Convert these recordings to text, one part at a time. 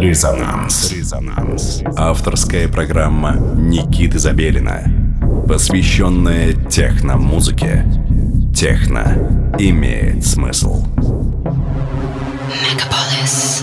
Резонанс. Резонанс. Авторская программа Никиты Забелина, посвященная техно-музыке. Техно имеет смысл. Мегаполис.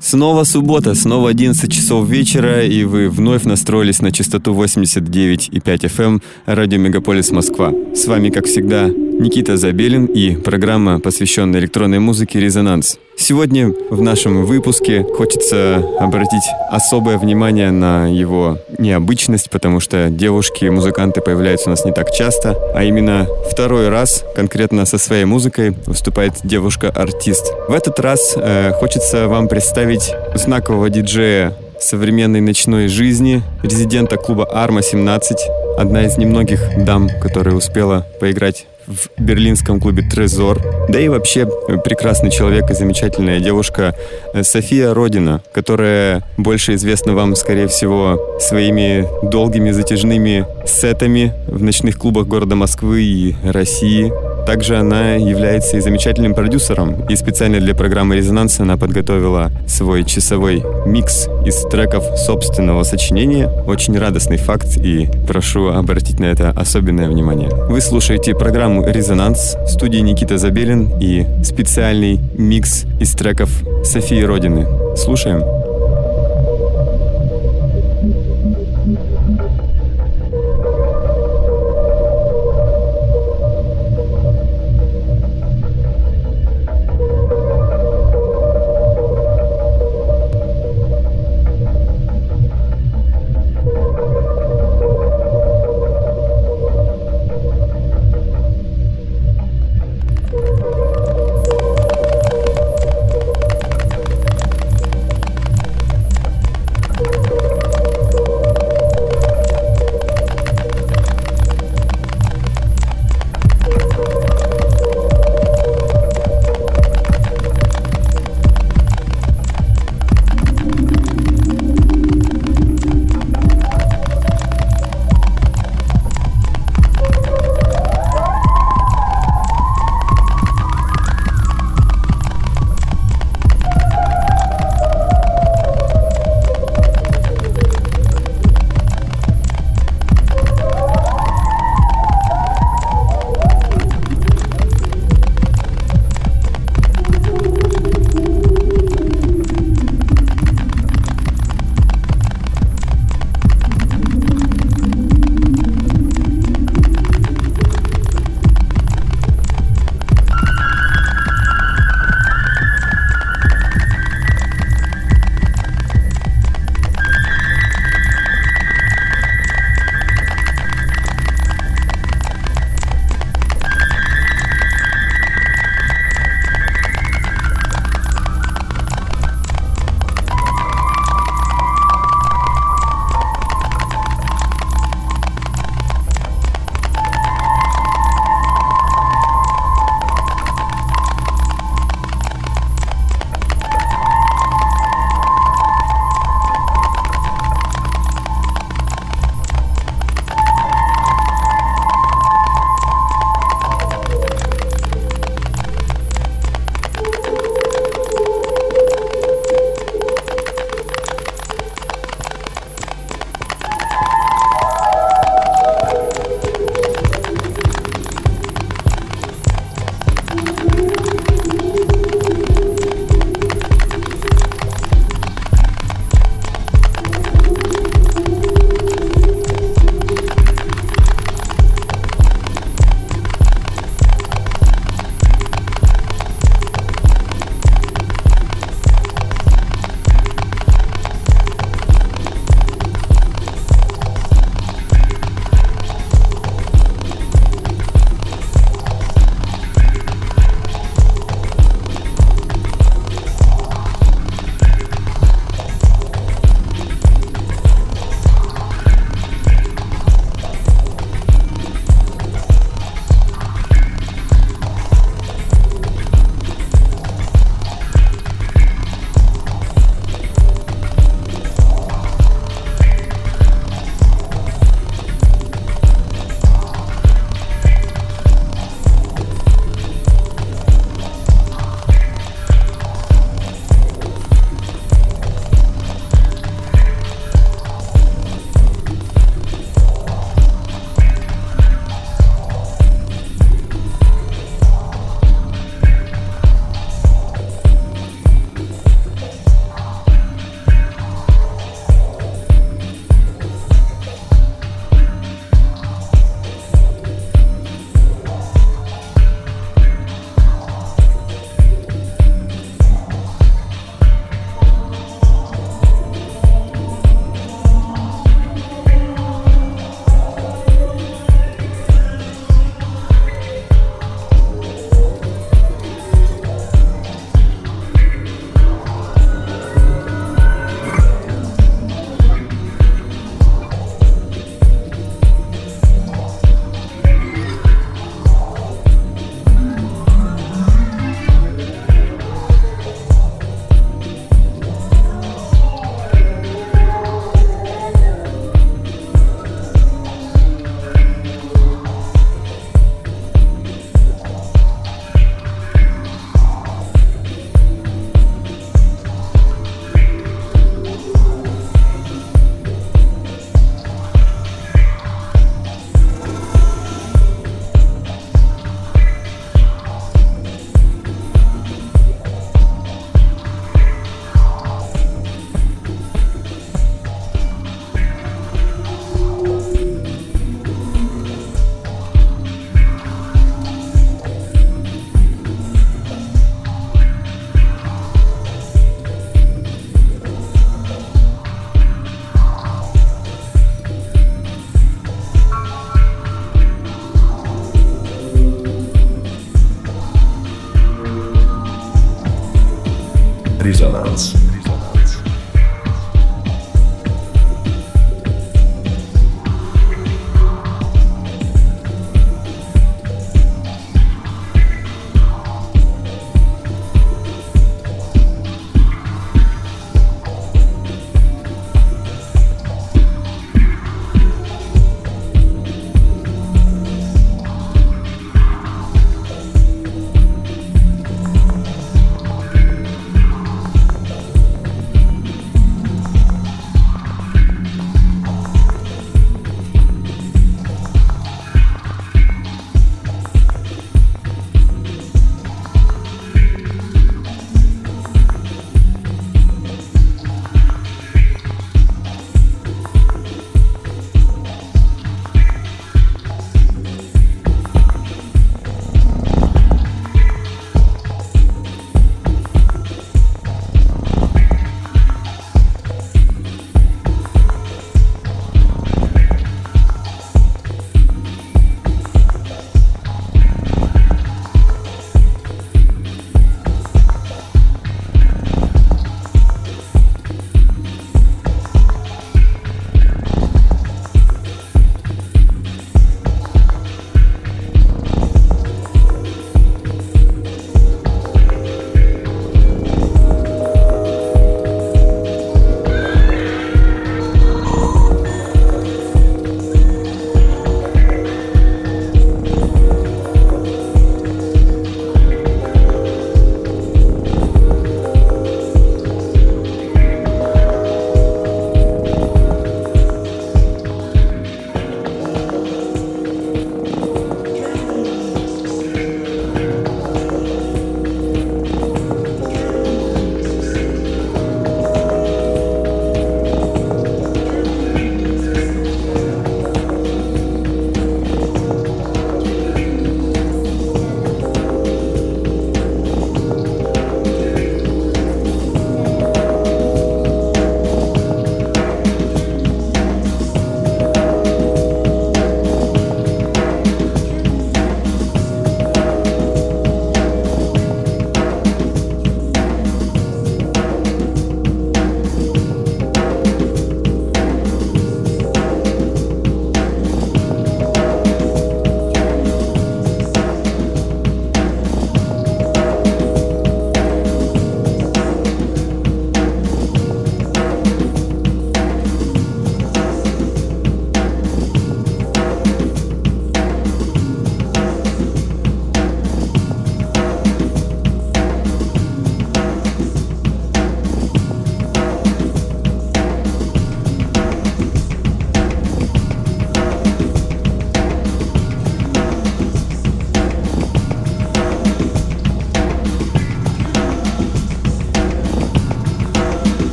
Снова суббота, снова 11 часов вечера, и вы вновь настроились на частоту 89,5 FM радио Мегаполис Москва. С вами, как всегда, Никита Забелин и программа, посвященная электронной музыке «Резонанс». Сегодня в нашем выпуске хочется обратить особое внимание на его необычность, потому что девушки-музыканты появляются у нас не так часто, а именно второй раз конкретно со своей музыкой выступает девушка-артист. В этот раз э, хочется вам представить знакового диджея современной ночной жизни, резидента клуба Арма 17, одна из немногих дам, которая успела поиграть в берлинском клубе «Трезор». Да и вообще прекрасный человек и замечательная девушка э, София Родина, которая больше известна вам, скорее всего, своими долгими затяжными сетами в ночных клубах города Москвы и России. Также она является и замечательным продюсером, и специально для программы «Резонанс» она подготовила свой часовой микс из треков собственного сочинения. Очень радостный факт, и прошу обратить на это особенное внимание. Вы слушаете программу «Резонанс» в студии Никита Забелин и специальный микс из треков Софии Родины. Слушаем.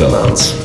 Резонанс.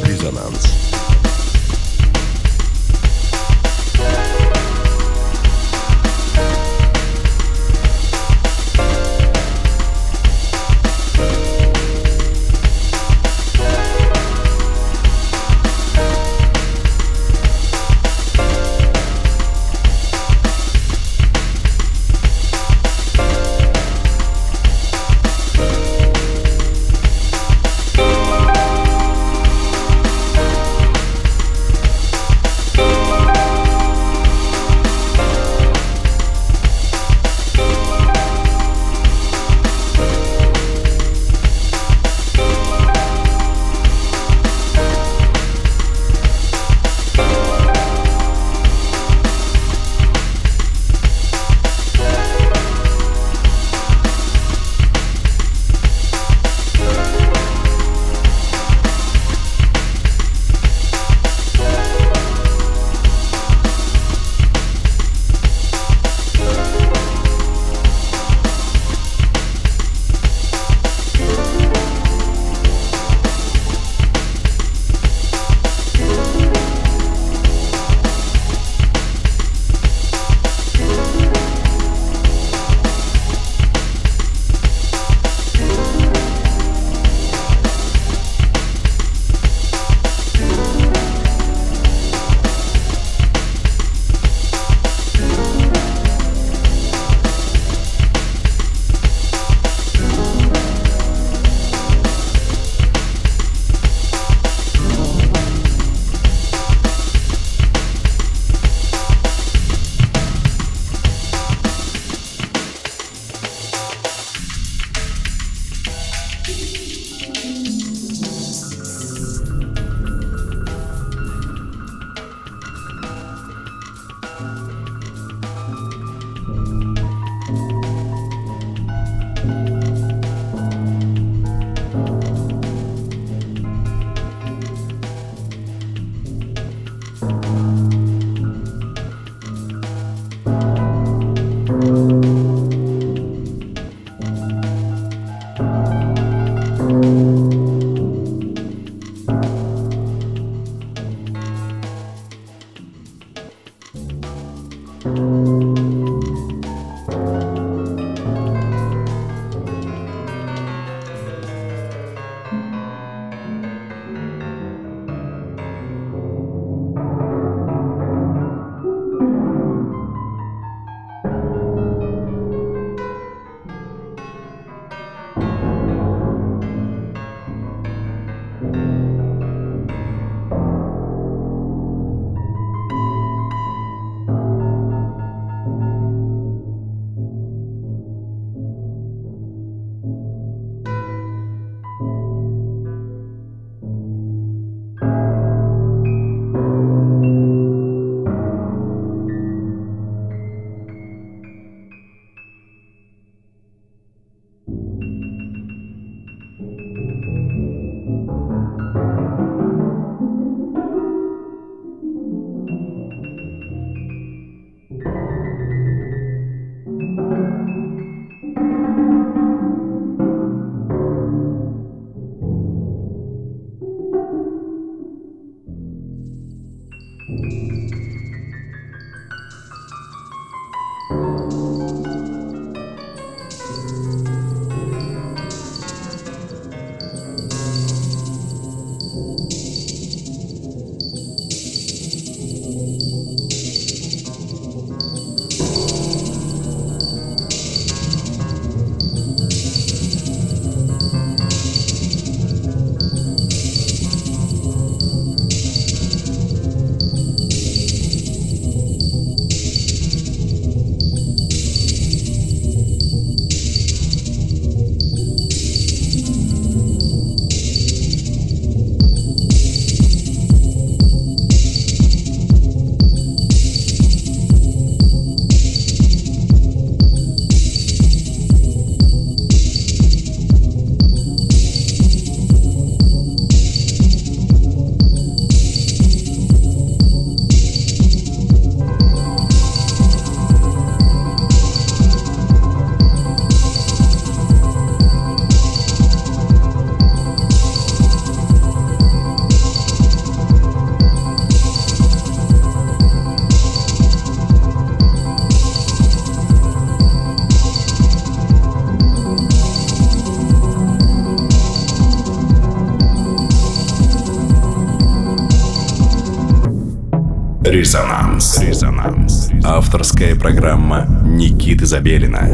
Резонанс. Резонанс. Авторская программа Никиты Забелина,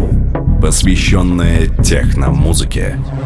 посвященная техномузыке. музыке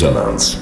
Резонанс.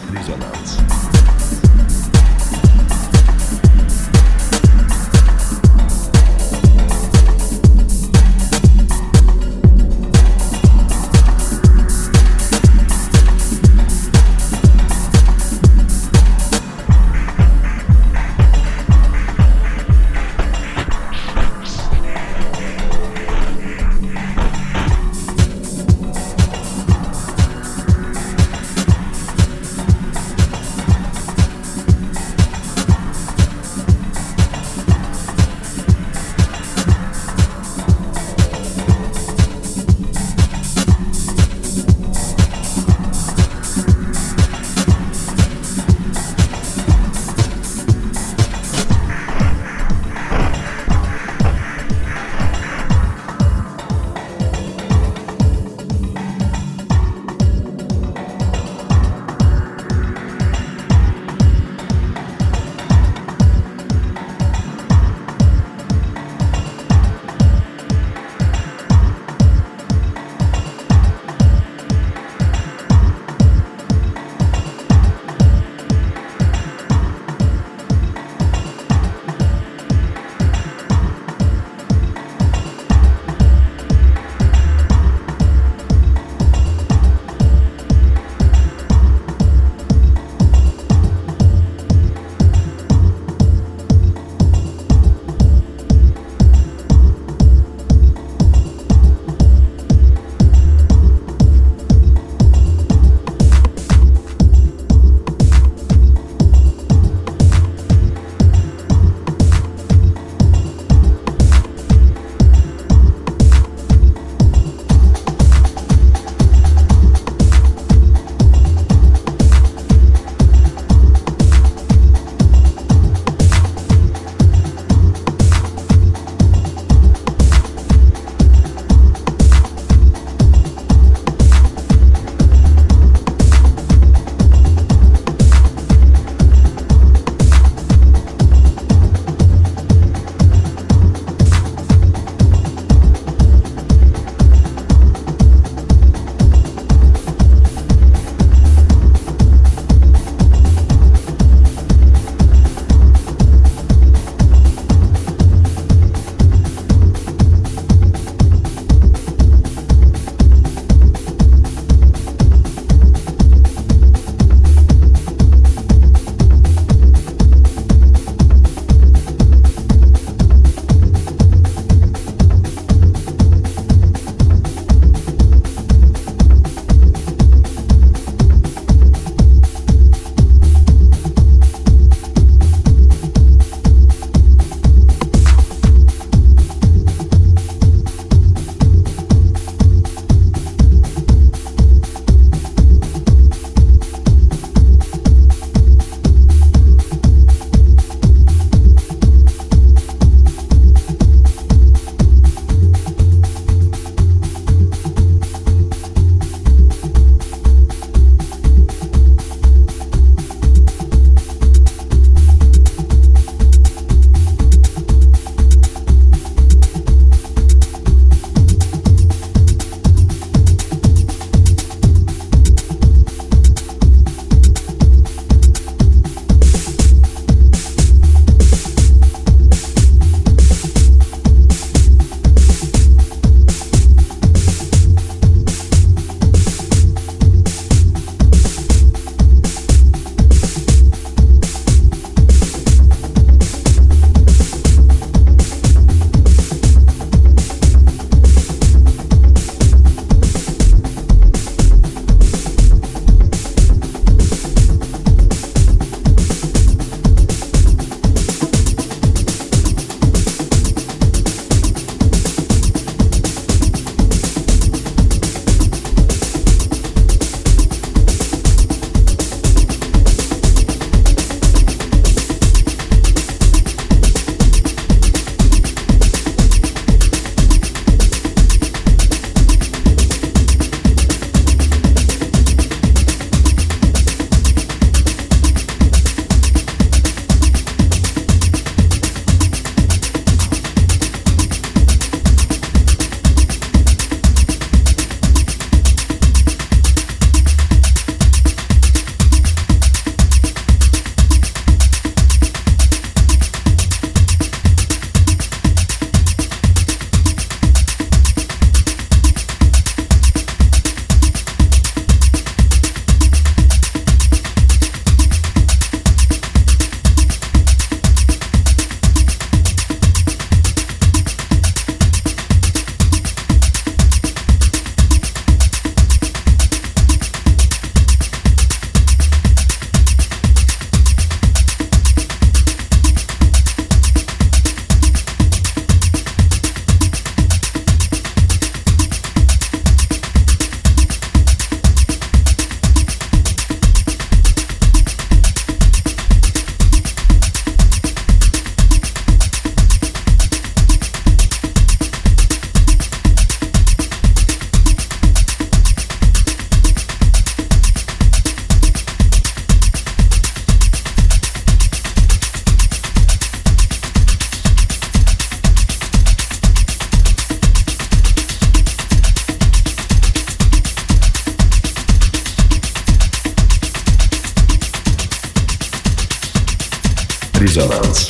Резонанс.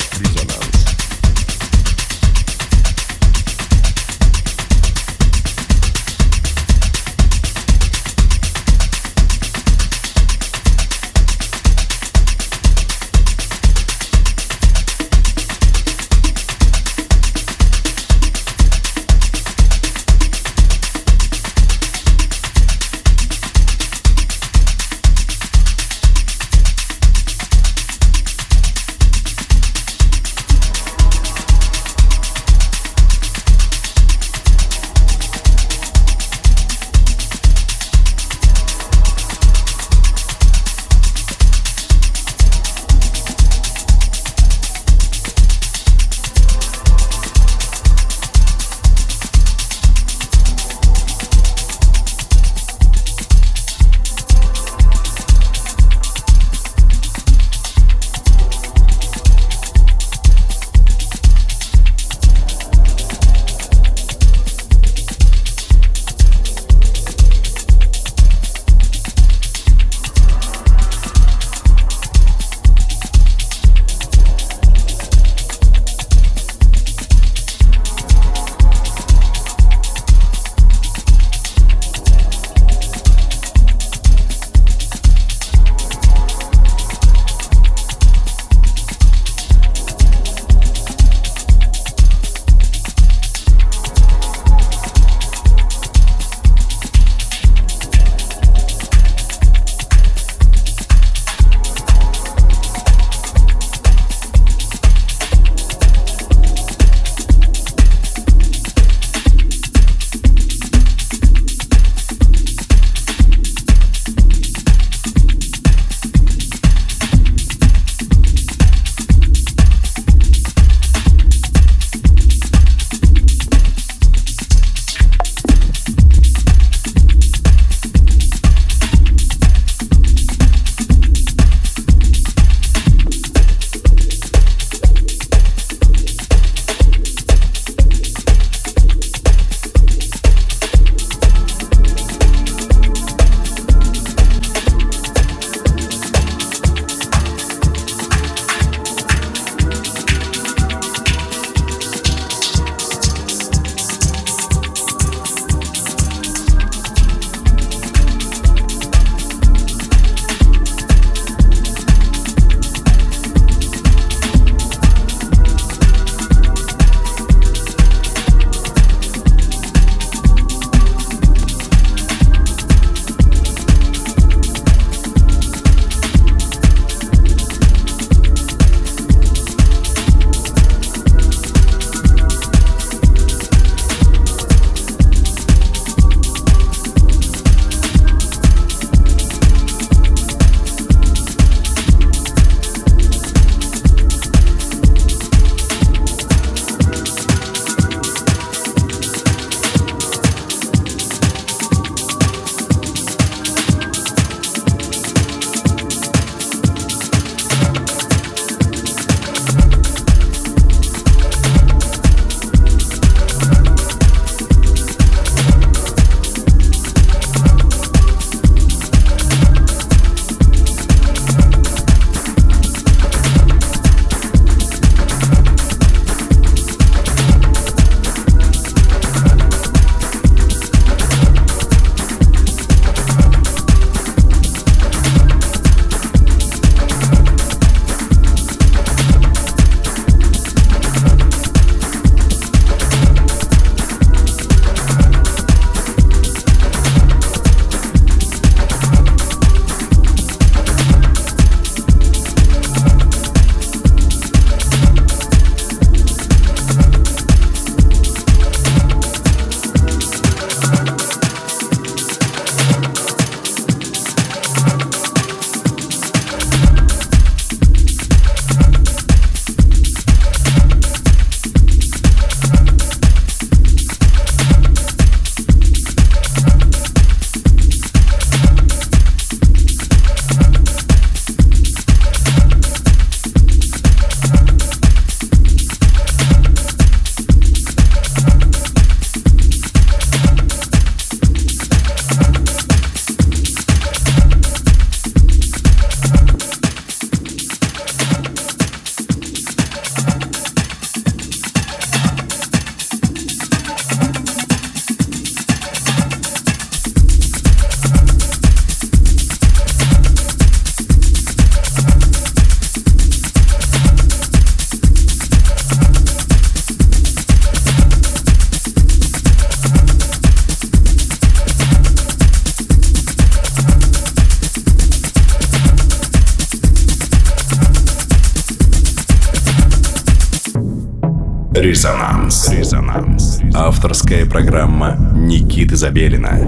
Резонанс. Резонанс. Авторская программа Никиты Забелина,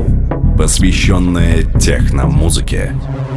посвященная техномузыке. музыке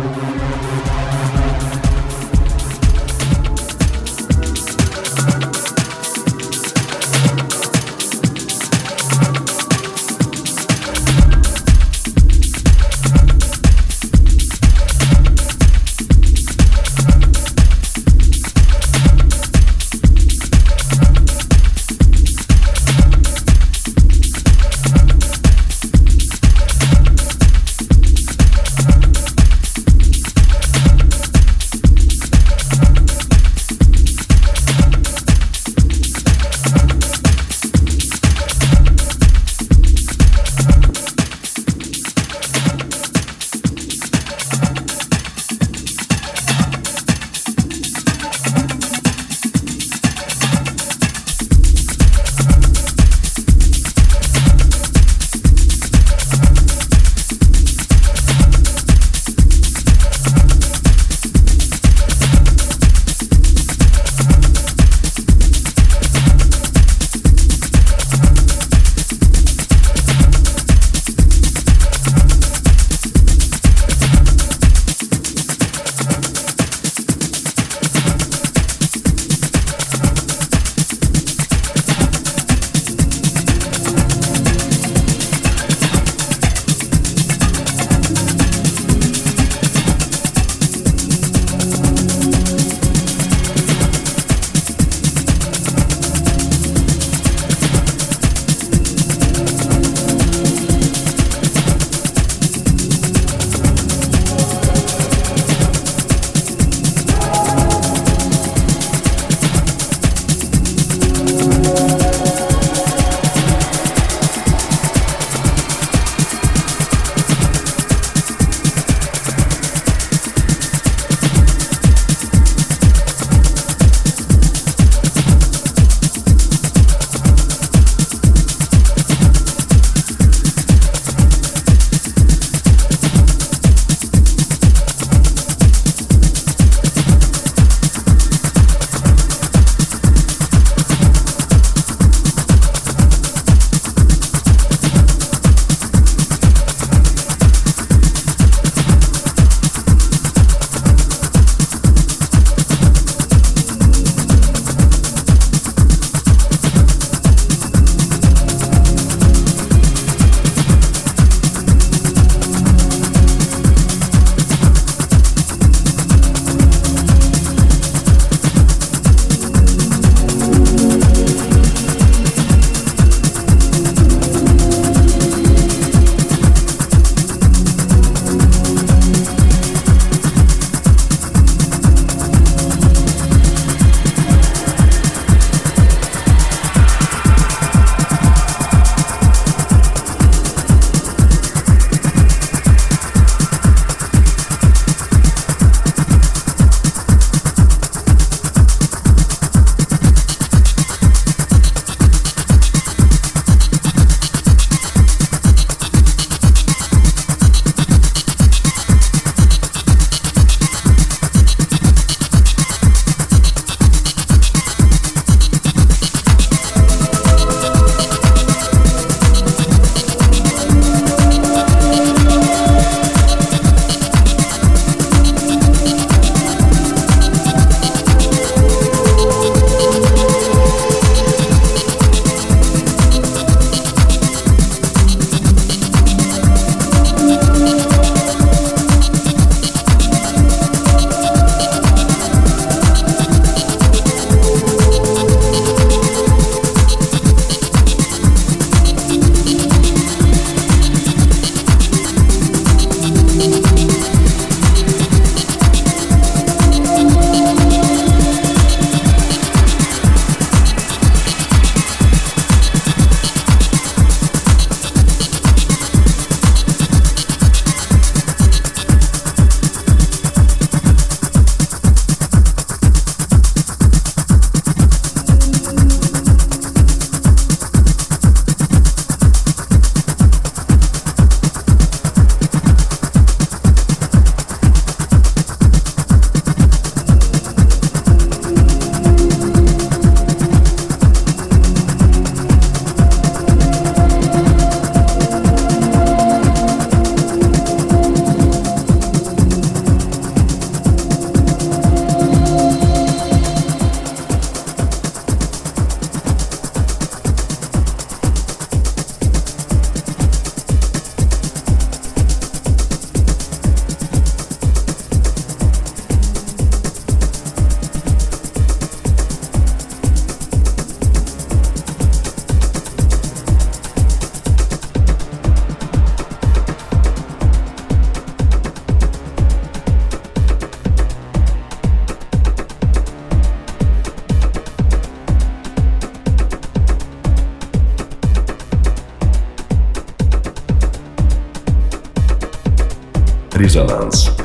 Резонанс.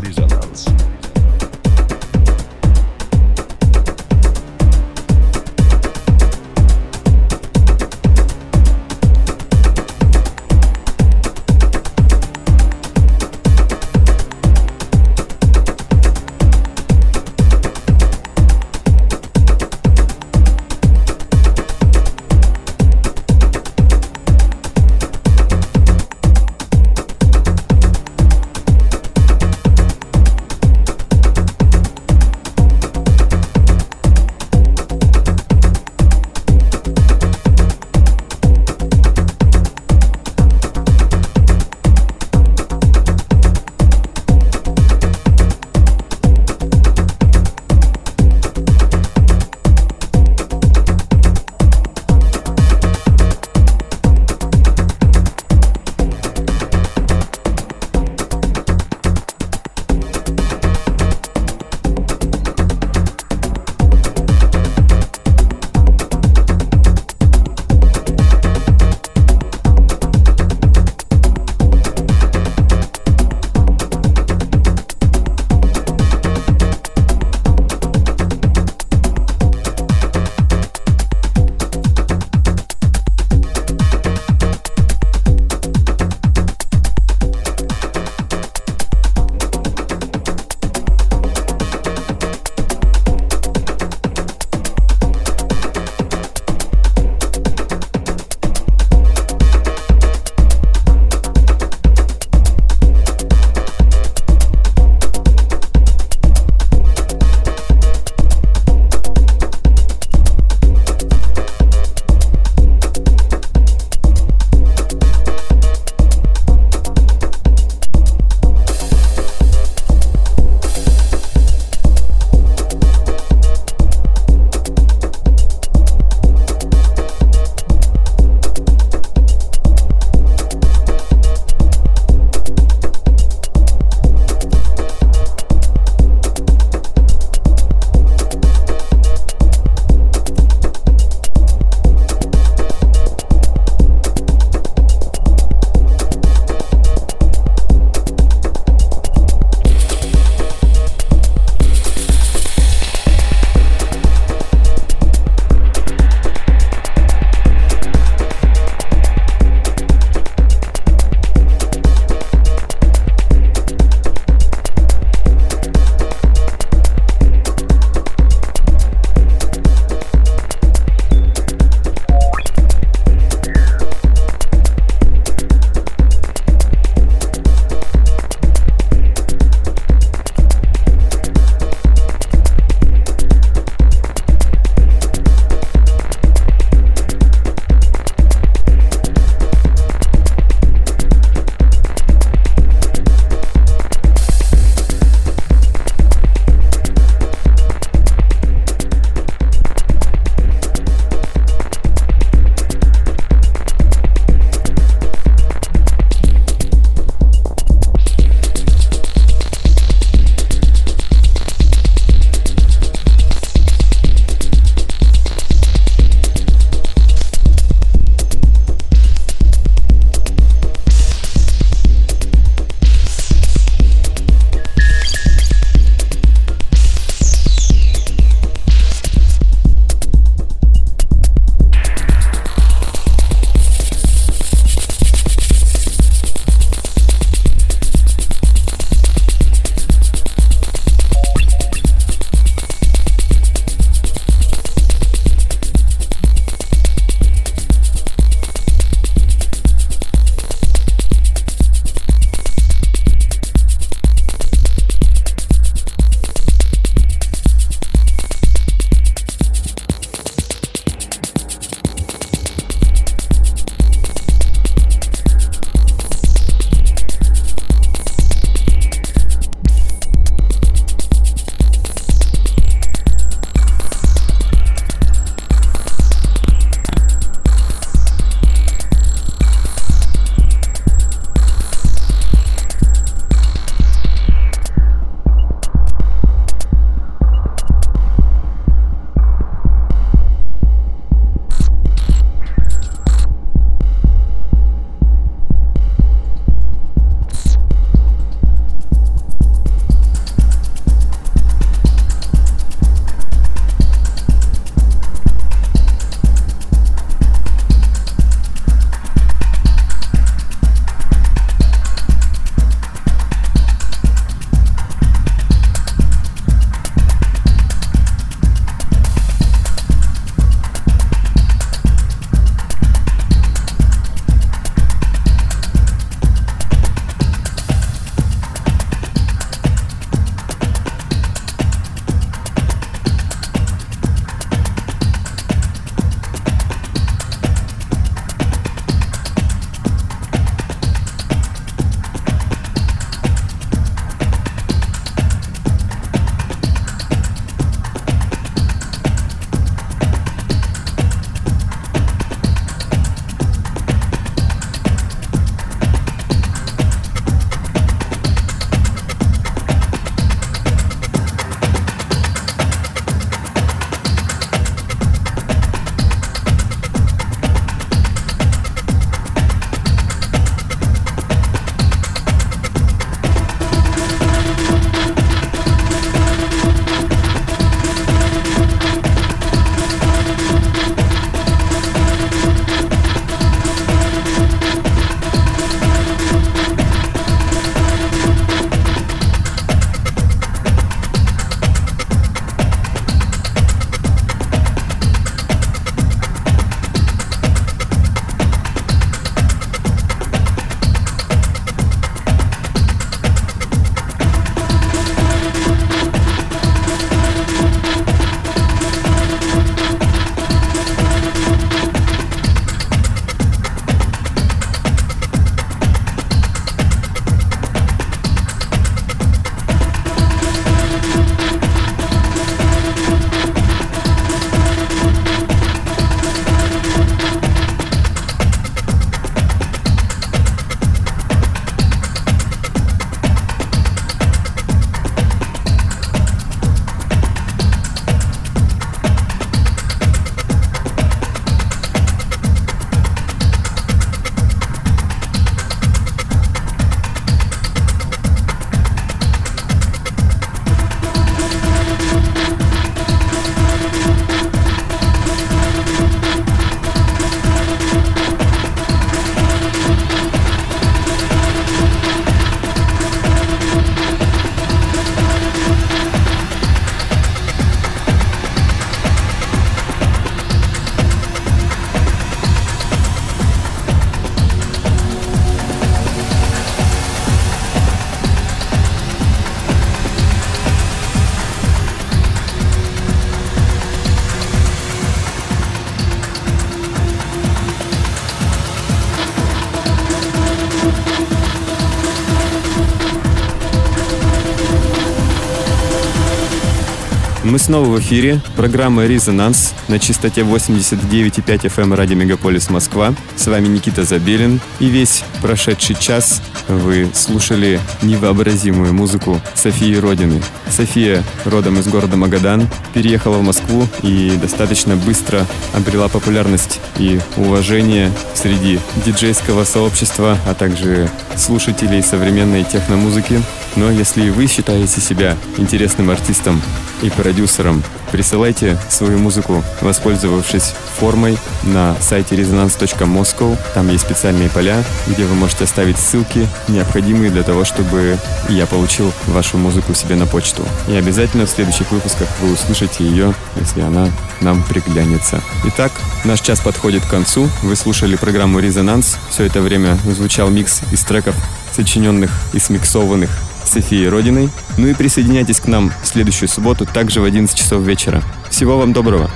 Снова в эфире. Программа «Резонанс» на частоте 89,5 FM радио Мегаполис Москва. С вами Никита Забелин. И весь прошедший час вы слушали невообразимую музыку Софии Родины. София, родом из города Магадан, переехала в Москву и достаточно быстро обрела популярность и уважение среди диджейского сообщества, а также слушателей современной техномузыки. Но если вы считаете себя интересным артистом и продюсером, присылайте свою музыку, воспользовавшись формой на сайте resonance.moscow. Там есть специальные поля, где вы можете оставить ссылки, необходимые для того, чтобы я получил вашу музыку себе на почту. И обязательно в следующих выпусках вы услышите ее, если она нам приглянется. Итак, наш час подходит к концу. Вы слушали программу «Резонанс». Все это время звучал микс из треков, сочиненных и смиксованных Софией Родиной. Ну и присоединяйтесь к нам в следующую субботу, также в 11 часов вечера. Всего вам доброго.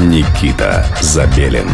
Никита Забелин.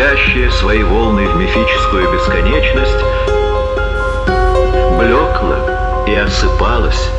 Катящая свои волны в мифическую бесконечность, блекла и осыпалась